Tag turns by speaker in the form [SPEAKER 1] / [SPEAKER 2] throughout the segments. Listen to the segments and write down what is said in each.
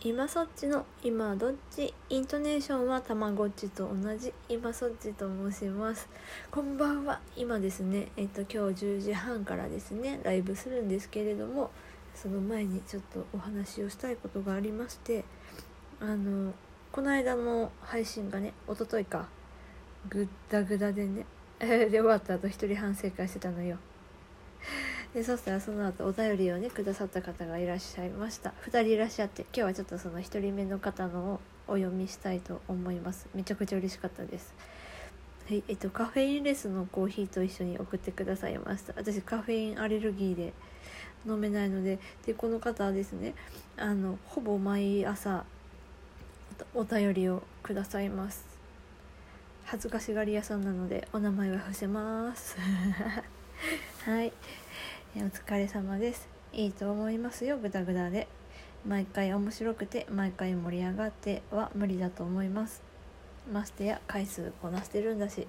[SPEAKER 1] 今そっちの今どっちイントネーションはたまごっちと同じ今そっちと申します。こんばんは。今ですね。えっと今日10時半からですね。ライブするんですけれどもその前にちょっとお話をしたいことがありましてあのこの間の配信がね一昨日か。ぐったぐだでね。で終わった後一人反省会してたのよ。でそしたらその後お便りをねくださった方がいらっしゃいました。2人いらっしゃって今日はちょっとその1人目の方のをお読みしたいと思います。めちゃくちゃ嬉しかったです。はいえっとカフェインレスのコーヒーと一緒に送ってくださいました。私カフェインアレルギーで飲めないのででこの方はですねあのほぼ毎朝お便りをくださいます。恥ずかしがり屋さんなのでお名前は伏せます。はい。お疲れ様です。いいと思いますよ。グダグダで。毎回面白くて毎回盛り上がっては無理だと思います。ましてや回数こなしてるんだし。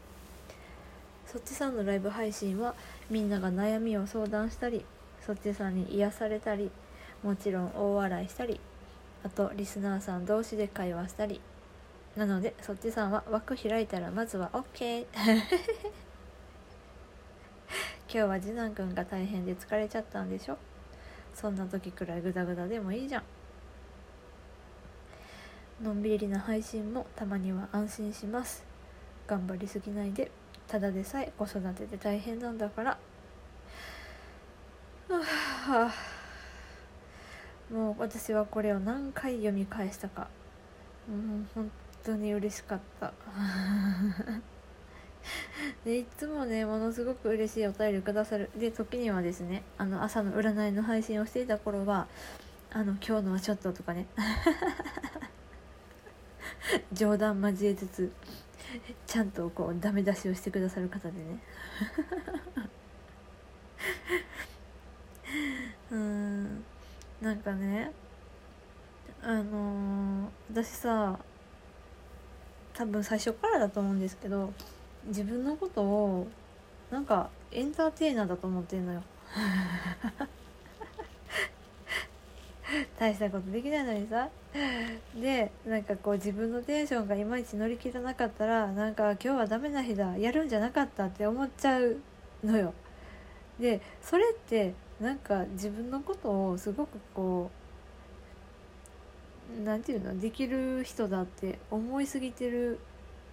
[SPEAKER 1] そっちさんのライブ配信はみんなが悩みを相談したりそっちさんに癒されたりもちろん大笑いしたりあとリスナーさん同士で会話したり。なのでそっちさんは枠開いたらまずは OK 今日は次男くんが大変で疲れちゃったんでしょ？そんな時くらいグダグダでもいいじゃん。のんびりな配信もたまには安心します。頑張りすぎないでただでさえ子育てで大変なんだから。もう私はこれを何回読み返したか。もう本当に嬉しかった。でいつもねものすごく嬉しいお便りくださる。で時にはですねあの朝の占いの配信をしていた頃はあの今日のはちょっととかね。冗談交えつつちゃんとこうダメ出しをしてくださる方でね。うん。なんかねあのー、私さ多分最初からだと思うんですけど自分のことをなんかエンターテイナーだと思ってんのよ。大したことできないのにさ。でなんかこう自分のテンションがいまいち乗り切らなかったらなんか今日はダメな日だ。やるんじゃなかったって思っちゃうのよ。でそれってなんか自分のことをすごくこう何て言うの？できる人だって思いすぎてる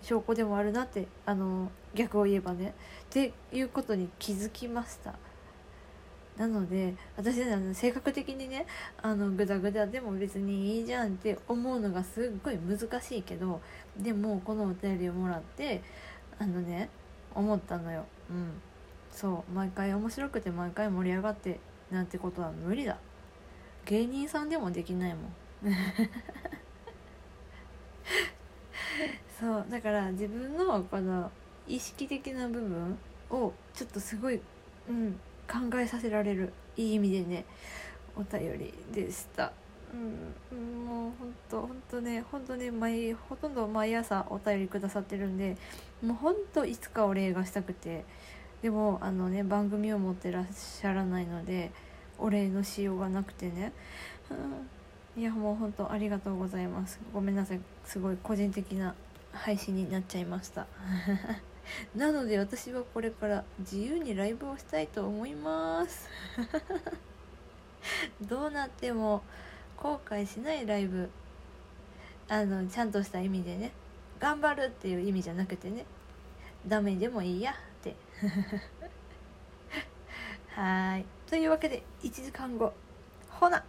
[SPEAKER 1] 証拠でもあるなってあの逆を言えばね。っていうことに気づきました。なので私あの性格的にねあのグダグダでも別にいいじゃんって思うのがすっごい難しいけどでもこのお便りをもらってあのね思ったのよ。うん。そう。毎回面白くて毎回盛り上がってなんてことは無理だ。芸人さんでもできないもん。そうだから自分のこの意識的な部分をちょっとすごい、うん、考えさせられるいい意味でねお便りでした。うん、もうほんとほんとねほんとね毎ほとんど毎朝お便りくださってるんでもうほんといつかお礼がしたくてでもあのね番組を持ってらっしゃらないのでお礼のしようがなくてね、うん、いやもうほんとありがとうございます。ごめんなさい。すごい個人的な配信になっちゃいました。なので私はこれから自由にライブをしたいと思います。どうなっても後悔しないライブ。あのちゃんとした意味でね。頑張るっていう意味じゃなくてね。ダメでもいいやって。はい。というわけで1時間後。ほな。